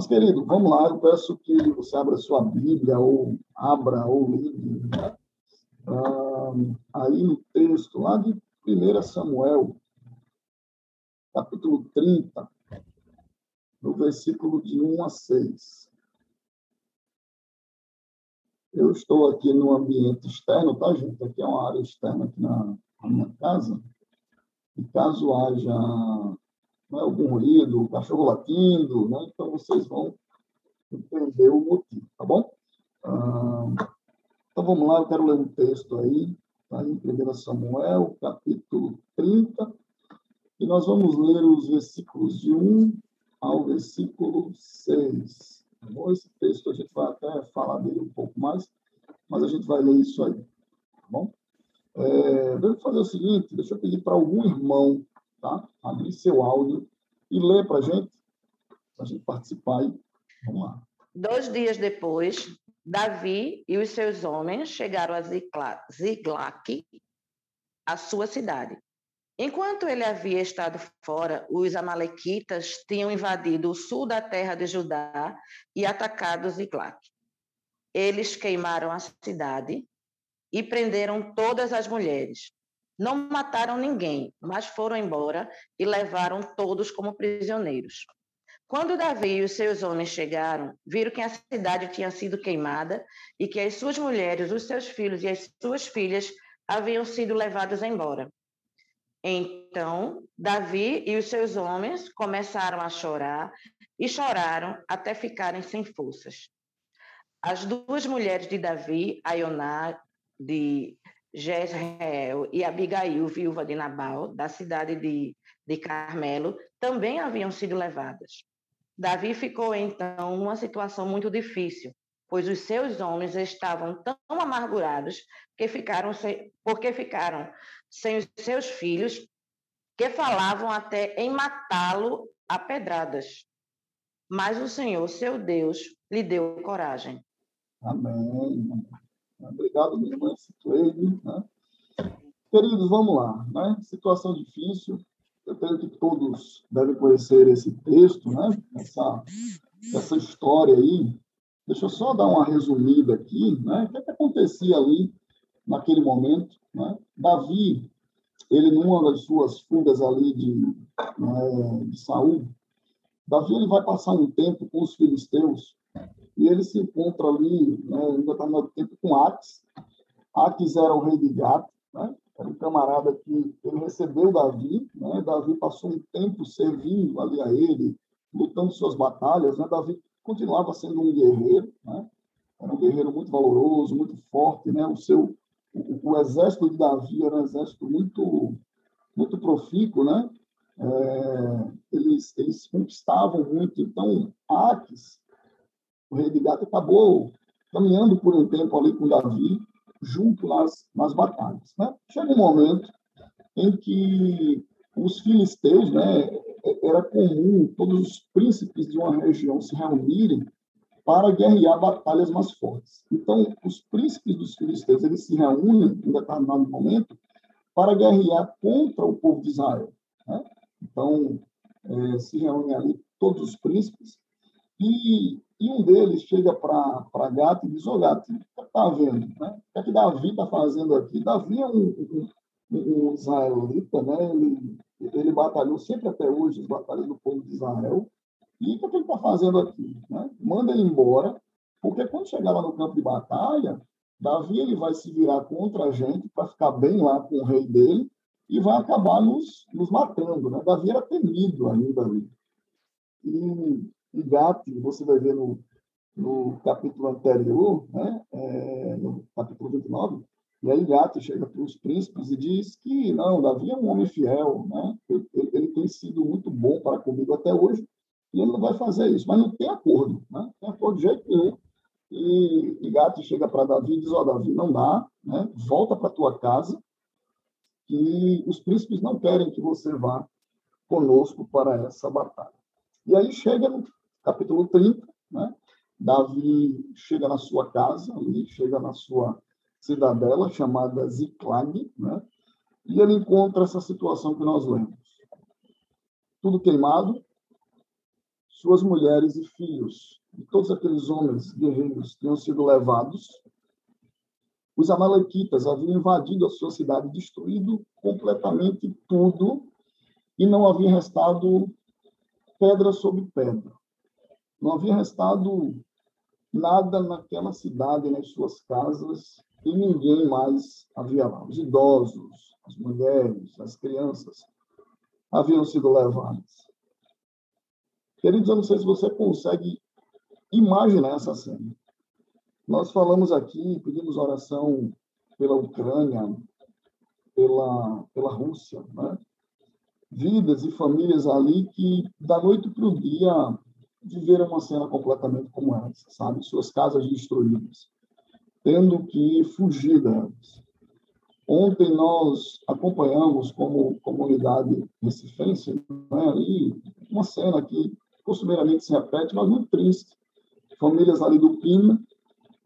Mas, querido, vamos lá, eu peço que você abra sua Bíblia, ou abra, ou ligue, né? ah, aí no texto, lá de 1 Samuel, capítulo 30, no versículo de 1 a 6. Eu estou aqui no ambiente externo, tá, gente? Aqui é uma área externa aqui na, na minha casa. E caso haja né, algum ruído, cachorro latindo, né, então vocês vão entender o motivo, tá bom? Ah, então vamos lá, eu quero ler um texto aí, tá, em 1 Samuel, capítulo 30, e nós vamos ler os versículos de 1 ao versículo 6. Tá bom? Esse texto a gente vai até falar dele um pouco mais, mas a gente vai ler isso aí. Tá bom? É, eu fazer o seguinte, deixa eu pedir para algum irmão tá? abrir seu áudio e ler para a gente, para a gente participar. Vamos lá. Dois dias depois, Davi e os seus homens chegaram a Ziglac, a sua cidade. Enquanto ele havia estado fora, os Amalequitas tinham invadido o sul da terra de Judá e atacado Ziklag. Eles queimaram a cidade e prenderam todas as mulheres. Não mataram ninguém, mas foram embora e levaram todos como prisioneiros. Quando Davi e os seus homens chegaram, viram que a cidade tinha sido queimada e que as suas mulheres, os seus filhos e as suas filhas haviam sido levados embora. Então, Davi e os seus homens começaram a chorar e choraram até ficarem sem forças. As duas mulheres de Davi, Aioná de Jezreel e Abigail, viúva de Nabal, da cidade de, de Carmelo, também haviam sido levadas. Davi ficou então numa situação muito difícil, pois os seus homens estavam tão amargurados que ficaram sem, porque ficaram sem os seus filhos, que falavam até em matá-lo a pedradas. Mas o Senhor, seu Deus, lhe deu coragem. Amém. Obrigado, minha irmã Cicleide. Né? Queridos, vamos lá. Né? Situação difícil. Eu creio que todos devem conhecer esse texto, né? essa, essa história aí. Deixa eu só dar uma resumida aqui. Né? O que, é que acontecia ali naquele momento? Né? Davi, ele numa das suas fugas ali de, né, de Saul, Davi ele vai passar um tempo com os filisteus e ele se encontra ali, né, em determinado tempo, com Aques. Aques era o rei de Gato, né? era um camarada que ele recebeu Davi, né? Davi passou um tempo servindo ali a ele, lutando suas batalhas, né? Davi continuava sendo um guerreiro, né? era um guerreiro muito valoroso, muito forte, né? O seu o, o, exército de Davi era um exército muito, muito profícuo, né? É, eles, eles conquistavam muito. Então, Aques, o rei de Gato, acabou caminhando por um tempo ali com Davi, junto nas, nas batalhas. Né? Chega um momento em que os filisteus, né, era comum todos os príncipes de uma região se reunirem para guerrear batalhas mais fortes. Então, os príncipes dos filisteus eles se reúnem em determinado momento para guerrear contra o povo de Israel. Né? Então, é, se reúnem ali todos os príncipes e, e um deles chega para Gato e diz, ô Gato, o que está vendo? Né? O que, é que Davi está fazendo aqui? Davi é um, um, um israelita, né? ele, ele batalhou sempre até hoje as batalhas do povo de Israel, e o que ele está fazendo aqui? Né? Manda ele embora, porque quando chegar lá no campo de batalha, Davi ele vai se virar contra a gente para ficar bem lá com o rei dele e vai acabar nos, nos matando. Né? Davi era temido ainda ali. E, e Gati, você vai ver no, no capítulo anterior, né? É, no capítulo 29, e aí Gati chega para os príncipes e diz que não, Davi é um homem fiel, né? ele, ele tem sido muito bom para comigo até hoje, e ele não vai fazer isso. Mas não tem acordo, né? tem acordo de jeito nenhum. E, e Gato chega para Davi e diz, ó, oh, Davi, não dá, né? volta para tua casa, que os príncipes não querem que você vá conosco para essa batalha. E aí chega no capítulo 30, né? Davi chega na sua casa, ali, chega na sua cidadela, chamada Ziklag, né? e ele encontra essa situação que nós lemos. Tudo queimado, suas mulheres e filhos, e todos aqueles homens guerreiros tinham sido levados, os amalequitas haviam invadido a sua cidade, destruído completamente tudo, e não havia restado pedra sobre pedra. Não havia restado nada naquela cidade, nas suas casas, e ninguém mais havia lá. Os idosos, as mulheres, as crianças haviam sido levados. Queridos, eu não sei se você consegue imaginar essa cena. Nós falamos aqui, pedimos oração pela Ucrânia, pela, pela Rússia, né? vidas e famílias ali que, da noite para o dia, viveram uma cena completamente como essa, sabe? Suas casas destruídas, tendo que fugir delas. Ontem nós acompanhamos como comunidade recifense né, ali, uma cena que costumeiramente se repete, mas muito triste. Famílias ali do Pina,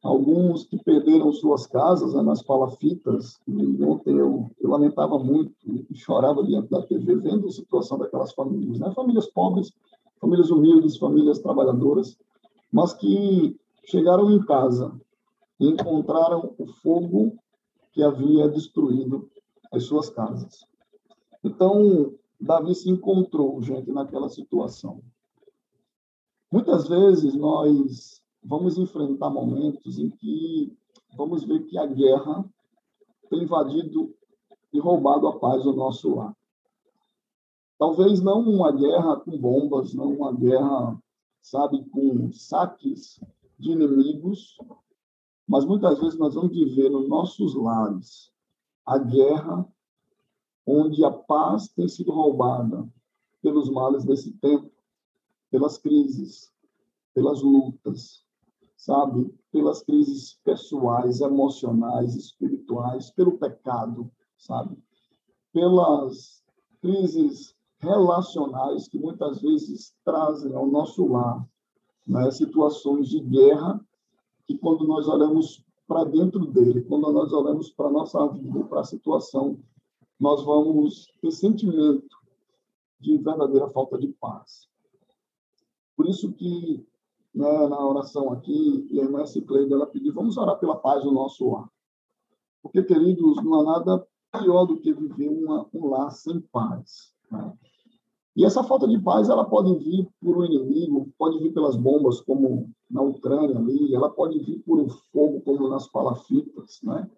alguns que perderam suas casas né, nas palafitas. E ontem eu, eu, lamentava muito e chorava diante da TV vendo a situação daquelas famílias. Né? Famílias pobres, famílias humildes, famílias trabalhadoras, mas que chegaram em casa e encontraram o fogo que havia destruído as suas casas. Então, Davi se encontrou, gente, naquela situação. Muitas vezes nós vamos enfrentar momentos em que vamos ver que a guerra tem invadido e roubado a paz do nosso lar. Talvez não uma guerra com bombas, não uma guerra, sabe, com saques de inimigos, mas muitas vezes nós vamos viver nos nossos lares a guerra onde a paz tem sido roubada pelos males desse tempo, pelas crises, pelas lutas, sabe? Pelas crises pessoais, emocionais, espirituais, pelo pecado, sabe? Pelas crises relacionais que muitas vezes trazem ao nosso lar né, situações de guerra que quando nós olhamos para dentro dele, quando nós olhamos para a nossa vida, para a situação, nós vamos ter sentimento de verdadeira falta de paz. Por isso que né, na oração aqui, a irmã Cicleide, ela pediu, vamos orar pela paz do nosso lar. Porque, queridos, não há nada pior do que viver uma, um lar sem paz. Né? E essa falta de paz, ela pode vir por um inimigo, pode vir pelas bombas, como na Ucrânia ali, ela pode vir por um fogo, como nas palafitas, né?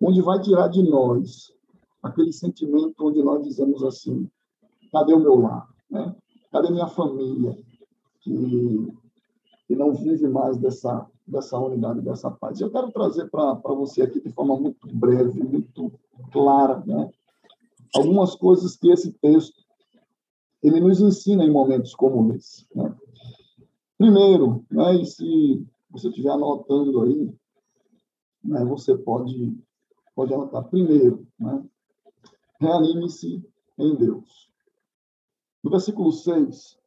onde vai tirar de nós aquele sentimento onde nós dizemos assim, cadê o meu lar? Né? Cadê minha família? Que, que não vive mais dessa, dessa unidade, dessa paz. Eu quero trazer para você aqui de forma muito breve, muito clara, né? algumas coisas que esse texto ele nos ensina em momentos como esse. Né? Primeiro, né, e se você estiver anotando aí, né, você pode, pode anotar. Primeiro, né, reanime-se em Deus. No versículo 6,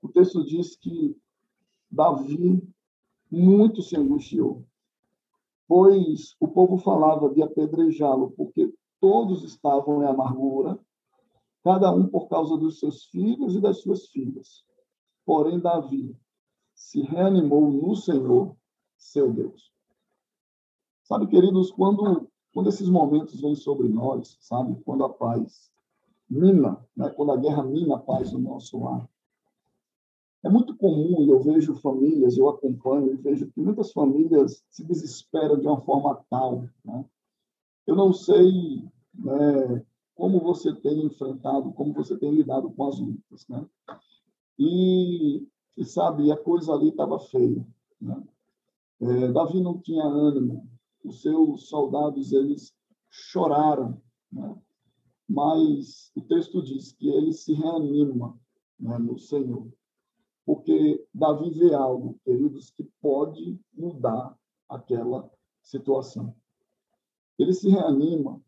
o texto diz que Davi muito se angustiou, pois o povo falava de apedrejá-lo, porque todos estavam em amargura cada um por causa dos seus filhos e das suas filhas. Porém, Davi se reanimou no Senhor, seu Deus. Sabe, queridos, quando, quando esses momentos vêm sobre nós, sabe, quando a paz mina, né, quando a guerra mina a paz no nosso lar, é muito comum, e eu vejo famílias, eu acompanho e vejo que muitas famílias se desesperam de uma forma tal. Né? Eu não sei né, como você tem enfrentado, como você tem lidado com as lutas, né? E, e sabe, a coisa ali estava feia, né? É, Davi não tinha ânimo, os seus soldados, eles choraram, né? Mas o texto diz que ele se reanima né, no Senhor, porque Davi vê algo, queridos, que pode mudar aquela situação. Ele se reanima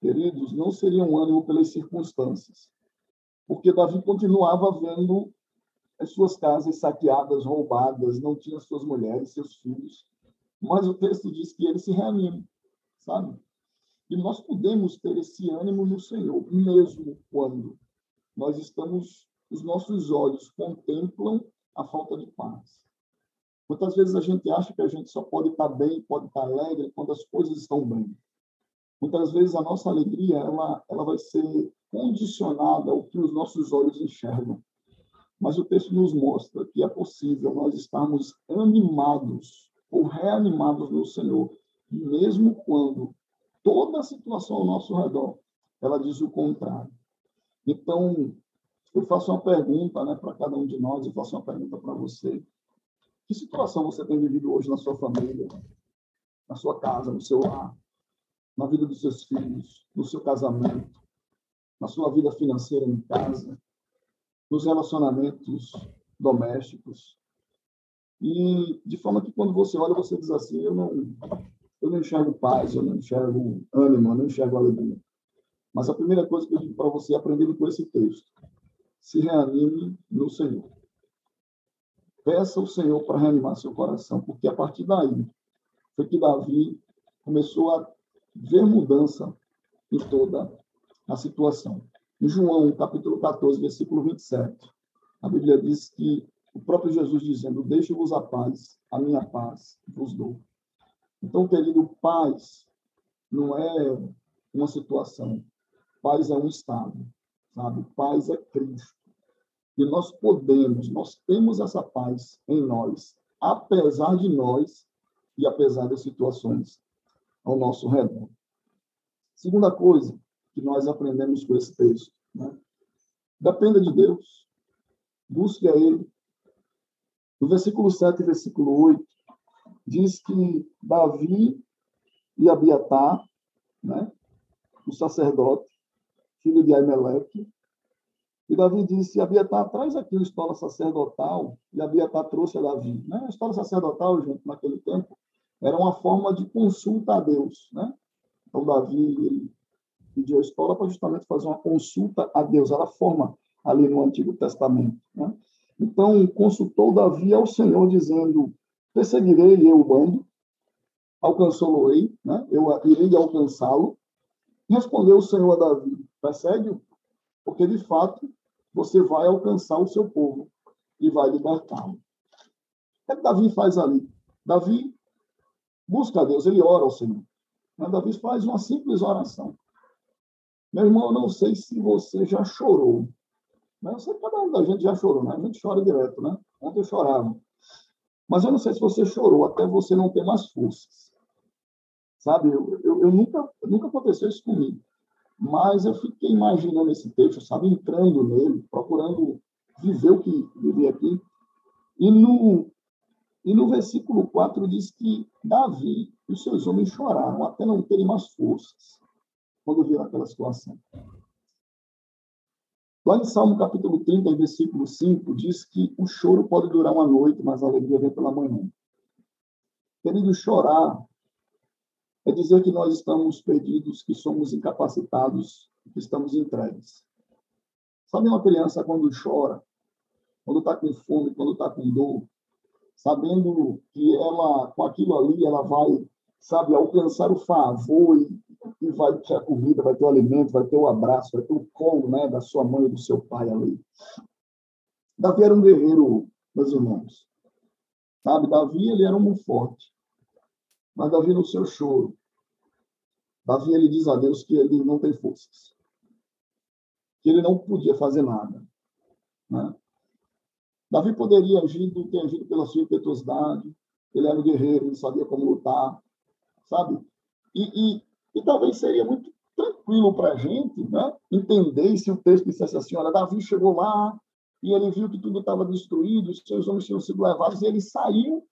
queridos, não seria um ânimo pelas circunstâncias, porque Davi continuava vendo as suas casas saqueadas, roubadas, não tinha suas mulheres, seus filhos, mas o texto diz que ele se reanima, sabe? E nós podemos ter esse ânimo no Senhor, mesmo quando nós estamos, os nossos olhos contemplam a falta de paz. Muitas vezes a gente acha que a gente só pode estar bem, pode estar alegre quando as coisas estão bem. Muitas vezes a nossa alegria ela, ela vai ser condicionada ao que os nossos olhos enxergam. Mas o texto nos mostra que é possível nós estarmos animados ou reanimados no Senhor, mesmo quando toda a situação ao nosso redor ela diz o contrário. Então, eu faço uma pergunta né, para cada um de nós, eu faço uma pergunta para você. Que situação você tem vivido hoje na sua família, na sua casa, no seu lar, na vida dos seus filhos, no seu casamento, na sua vida financeira em casa, nos relacionamentos domésticos? E de forma que quando você olha, você diz assim: eu não, eu não enxergo paz, eu não enxergo ânimo, eu não enxergo alegria. Mas a primeira coisa que eu digo para você, aprendendo com esse texto, se reanime no Senhor. Peça ao Senhor para reanimar seu coração, porque a partir daí foi que Davi começou a ver mudança em toda a situação. Em João, capítulo 14, versículo 27, a Bíblia diz que o próprio Jesus dizendo: Deixe-vos a paz, a minha paz vos dou. Então, querido, paz não é uma situação, Paz é um estado, sabe? Paz é Cristo. E nós podemos, nós temos essa paz em nós, apesar de nós e apesar das situações ao nosso redor. Segunda coisa que nós aprendemos com esse texto, né? Dependa de Deus, busque a Ele. No versículo 7 e versículo 8, diz que Davi e Abiatar, né, o sacerdote, filho de Aimeleque. E Davi disse: Abiatar, traz aqui a estola sacerdotal. E Abiatar trouxe a Davi. Né? A estola sacerdotal, gente, naquele tempo, era uma forma de consulta a Deus. Né? Então, Davi pediu a estola para justamente fazer uma consulta a Deus. Era a forma ali no Antigo Testamento. Né? Então, consultou Davi ao Senhor, dizendo: Perseguirei eu o bando, alcançou-lo-ei, né? eu irei alcançá-lo. Respondeu o Senhor a Davi: Persegue-o, porque de fato você vai alcançar o seu povo e vai libertá-lo. O que Davi faz ali? Davi busca a Deus, ele ora ao Senhor. Mas Davi faz uma simples oração. Meu irmão, eu não sei se você já chorou. Mas eu sei que cada um da gente já chorou, né? A gente chora direto, né? Ontem eu chorava. Mas eu não sei se você chorou até você não ter mais forças. Sabe, eu, eu, eu nunca, nunca aconteceu isso comigo. Mas eu fiquei imaginando esse texto, sabe, entrando nele, procurando viver o que vivi aqui. E no, e no versículo 4 diz que Davi e os seus homens choraram até não terem mais forças quando viram aquela situação. Lá em Salmo capítulo 30, versículo 5, diz que o choro pode durar uma noite, mas a alegria vem pela manhã. Querido, chorar é dizer que nós estamos perdidos, que somos incapacitados, que estamos entregues. Sabe uma criança quando chora, quando está com fome, quando está com dor, sabendo que ela, com aquilo ali, ela vai, sabe, alcançar o favor e, e vai ter a comida, vai ter o alimento, vai ter o abraço, vai ter o colo, né, da sua mãe e do seu pai ali. Davi era um guerreiro, meus irmãos. Sabe, Davi, ele era um forte. Mas Davi, no seu choro, Davi ele diz a Deus que ele não tem forças, que ele não podia fazer nada. Né? Davi poderia agir, ter agido pela sua impetuosidade, ele era um guerreiro, ele sabia como lutar, sabe? E, e, e talvez seria muito tranquilo para a gente né? entender se o texto dissesse assim: olha, Davi chegou lá e ele viu que tudo estava destruído, os seus homens tinham sido levados, e ele saiu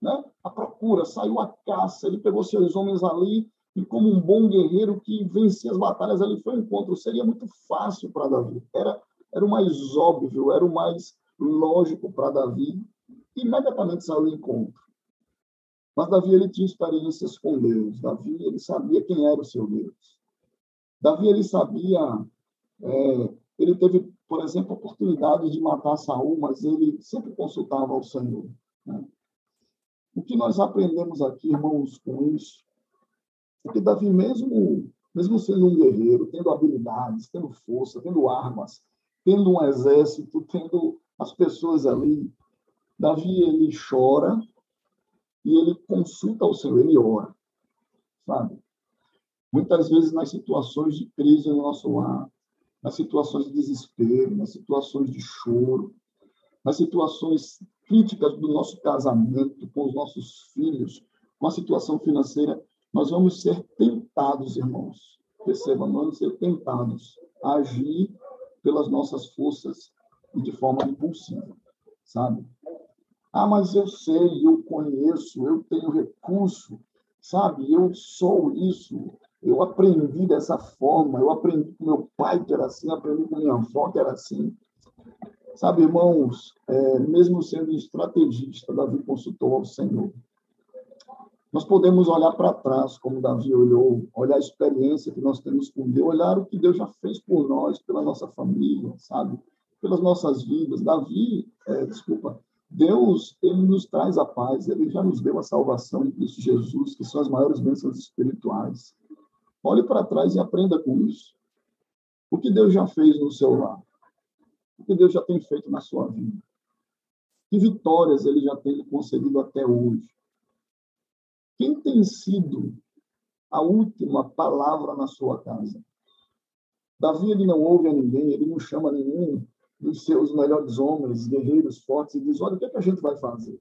né, à procura, saiu à caça, ele pegou seus homens ali e como um bom guerreiro que vencia as batalhas, ali foi um encontro. Seria muito fácil para Davi. Era, era o mais óbvio, era o mais lógico para Davi. Imediatamente saiu ao encontro. Mas Davi ele tinha experiências com Deus. Davi ele sabia quem era o seu Deus. Davi ele sabia, é, ele teve, por exemplo, oportunidade de matar Saul, mas ele sempre consultava ao Senhor. Né? O que nós aprendemos aqui, irmãos, com isso porque Davi, mesmo, mesmo sendo um guerreiro, tendo habilidades, tendo força, tendo armas, tendo um exército, tendo as pessoas ali Davi, ele chora e ele consulta o Senhor, ele ora, sabe? Muitas vezes nas situações de crise no nosso lar, nas situações de desespero, nas situações de choro, nas situações críticas do nosso casamento com os nossos filhos, com a situação financeira, nós vamos ser tentados, irmãos. Perceba, nós vamos ser tentados a agir pelas nossas forças e de forma impulsiva, sabe? Ah, mas eu sei, eu conheço, eu tenho recurso, sabe? Eu sou isso, eu aprendi dessa forma, eu aprendi com meu pai que era assim, aprendi com minha avó que era assim. Sabe, irmãos, é, mesmo sendo estrategista, Davi consultou ao Senhor. Nós podemos olhar para trás, como Davi olhou, olhar a experiência que nós temos com Deus, olhar o que Deus já fez por nós, pela nossa família, sabe? Pelas nossas vidas. Davi, é, desculpa, Deus, ele nos traz a paz, ele já nos deu a salvação em Cristo Jesus, que são as maiores bênçãos espirituais. Olhe para trás e aprenda com isso. O que Deus já fez no seu lar? O que Deus já tem feito na sua vida? Que vitórias ele já tem concedido até hoje? Quem tem sido a última palavra na sua casa? Davi ele não ouve a ninguém, ele não chama nenhum dos seus melhores homens, guerreiros fortes, e diz: Olha, o que, é que a gente vai fazer?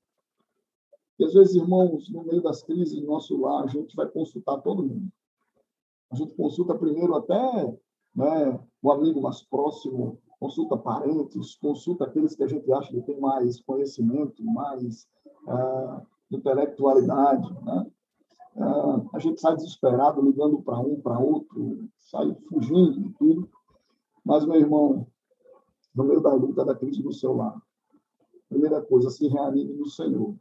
E às vezes, irmãos, no meio das crises do nosso lar, a gente vai consultar todo mundo. A gente consulta primeiro até né, o amigo mais próximo, consulta parentes, consulta aqueles que a gente acha que tem mais conhecimento, mais ah, intelectualidade. Né? Ah, a gente sai desesperado, ligando para um, para outro, sai fugindo de tudo. Mas, meu irmão, no meio da luta, da crise do seu lar, primeira coisa, se reanime no Senhor,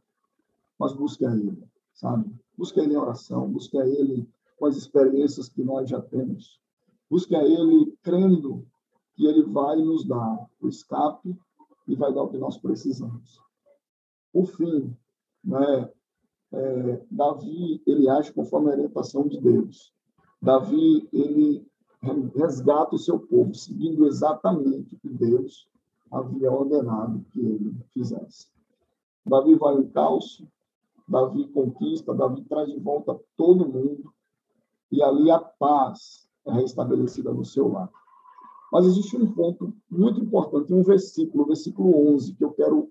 mas busque a Ele, sabe? Busque a Ele em oração, busque a Ele com as experiências que nós já temos. Busque a Ele crendo que Ele vai nos dar o escape e vai dar o que nós precisamos. Por fim, né, é, Davi ele age conforme a orientação de Deus. Davi ele resgata o seu povo, seguindo exatamente o que Deus havia ordenado que ele fizesse. Davi vai em calço, Davi conquista, Davi traz de volta todo mundo, e ali a paz é restabelecida no seu lar. Mas existe um ponto muito importante, um versículo, o versículo 11, que eu quero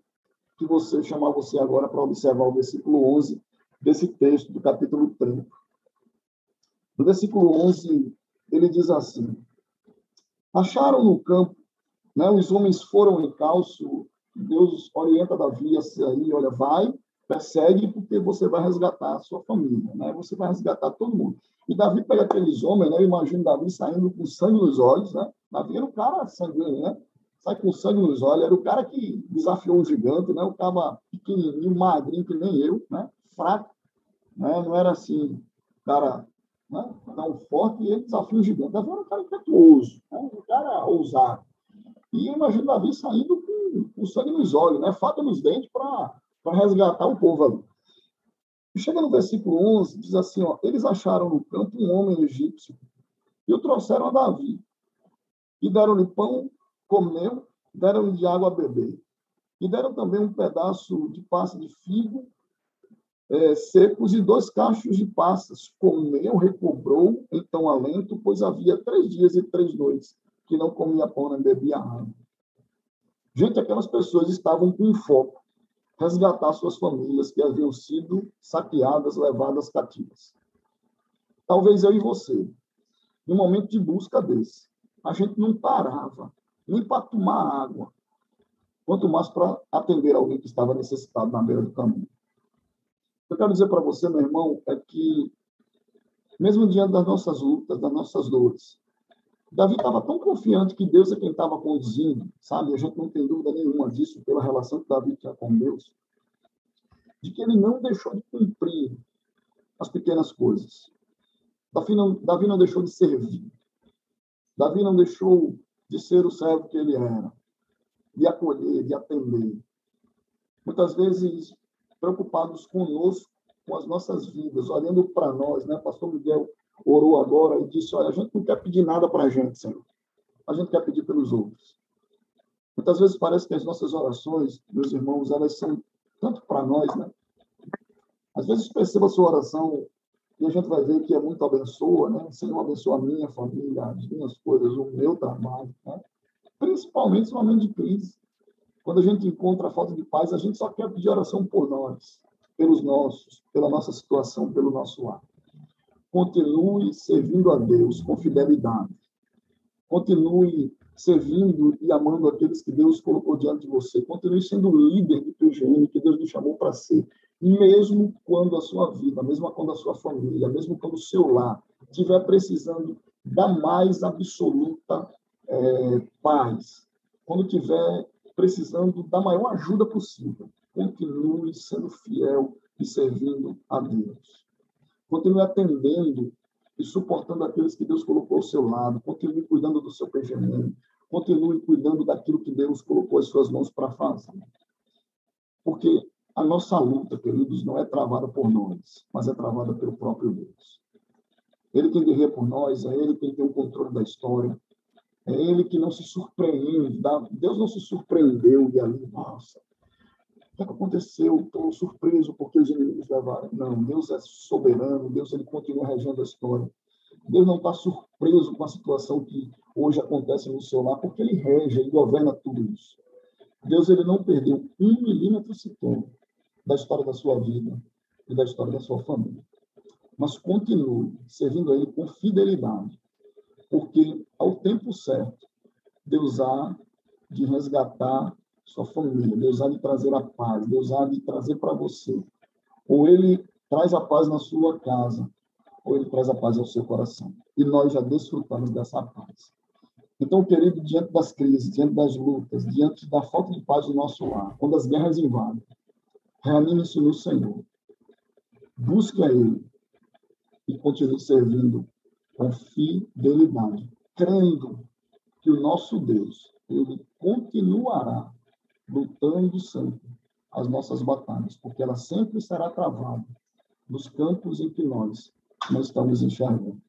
que você chamar você agora para observar o versículo 11 desse texto do capítulo 30. No versículo 11, ele diz assim: Acharam no campo, né, os homens foram em calço, Deus orienta Davi a sair, olha, vai, persegue, porque você vai resgatar a sua família, né? Você vai resgatar todo mundo. E Davi pega aqueles homens, né? Imagino Davi saindo com sangue nos olhos, né? Davi era um cara sanguíneo, né? Sai com sangue nos olhos, era o cara que desafiou um gigante, né? O cara pequenininho, magrinho, que nem eu, né? Fraco, né? Não era assim, cara, né? Tão forte e ele desafia o gigante. Davi era um cara impetuoso, né? um cara ousado. E eu imagino Davi saindo com, com sangue nos olhos, né? Faca nos dentes para resgatar o povo ali. Chega no versículo 11, diz assim, ó, eles acharam no campo um homem egípcio e o trouxeram a Davi. E deram-lhe pão, comeu, deram-lhe de água a beber. E deram também um pedaço de passa de figo é, secos e dois cachos de passas. Comeu, recobrou, então alento, pois havia três dias e três noites que não comia pão nem bebia água. Gente, aquelas pessoas estavam com foco resgatar suas famílias que haviam sido saqueadas, levadas cativas. Talvez eu e você, no momento de busca desse, a gente não parava nem para tomar água, quanto mais para atender alguém que estava necessitado na beira do caminho. Eu quero dizer para você, meu irmão, é que, mesmo diante das nossas lutas, das nossas dores, Davi estava tão confiante que Deus é quem estava conduzindo, sabe? A gente não tem dúvida nenhuma disso pela relação que Davi tinha com Deus, de que ele não deixou de cumprir as pequenas coisas. Davi não, Davi não deixou de servir. Davi não deixou de ser o servo que ele era, de acolher, de atender. Muitas vezes preocupados conosco, com as nossas vidas, olhando para nós, né? Pastor Miguel orou agora e disse: Olha, a gente não quer pedir nada para a gente, Senhor. A gente quer pedir pelos outros. Muitas vezes parece que as nossas orações, meus irmãos, elas são tanto para nós, né? Às vezes perceba a sua oração e a gente vai ver que é muito abençoa, né? Senhor, abençoa a minha família, as minhas coisas, o meu trabalho, né? Principalmente no momento de crise. Quando a gente encontra a falta de paz, a gente só quer pedir oração por nós, pelos nossos, pela nossa situação, pelo nosso lar. Continue servindo a Deus com fidelidade. Continue servindo e amando aqueles que Deus colocou diante de você. Continue sendo líder de PGM que Deus lhe chamou para ser. Mesmo quando a sua vida, mesmo quando a sua família, mesmo quando o seu lar estiver precisando da mais absoluta é, paz, quando estiver precisando da maior ajuda possível, continue sendo fiel e servindo a Deus. Continue atendendo e suportando aqueles que Deus colocou ao seu lado. Continue cuidando do seu PGM. Continue cuidando daquilo que Deus colocou as suas mãos para fazer. Porque a nossa luta, queridos, não é travada por nós, mas é travada pelo próprio Deus. Ele quem guerreia por nós, é Ele quem tem o controle da história, é Ele que não se surpreende. Deus não se surpreendeu e ali, nossa, o que aconteceu? Estou surpreso porque os inimigos levaram. Não, Deus é soberano, Deus ele continua regendo a história. Deus não está surpreso com a situação que hoje acontece no seu lar, porque ele rege, ele governa tudo isso. Deus ele não perdeu um milímetro sequer da história da sua vida e da história da sua família. Mas continue servindo a Ele com fidelidade, porque ao tempo certo, Deus há de resgatar sua família, Deus há de trazer a paz, Deus há de trazer para você. Ou Ele traz a paz na sua casa, ou Ele traz a paz ao seu coração. E nós já desfrutamos dessa paz. Então, querido, diante das crises, diante das lutas, diante da falta de paz no nosso lar, quando as guerras invadem, reanime-se no Senhor. Busque a Ele e continue servindo com fidelidade, crendo que o nosso Deus, Ele continuará lutando sempre as nossas batalhas, porque ela sempre será travada nos campos em que nós não estamos enxergando.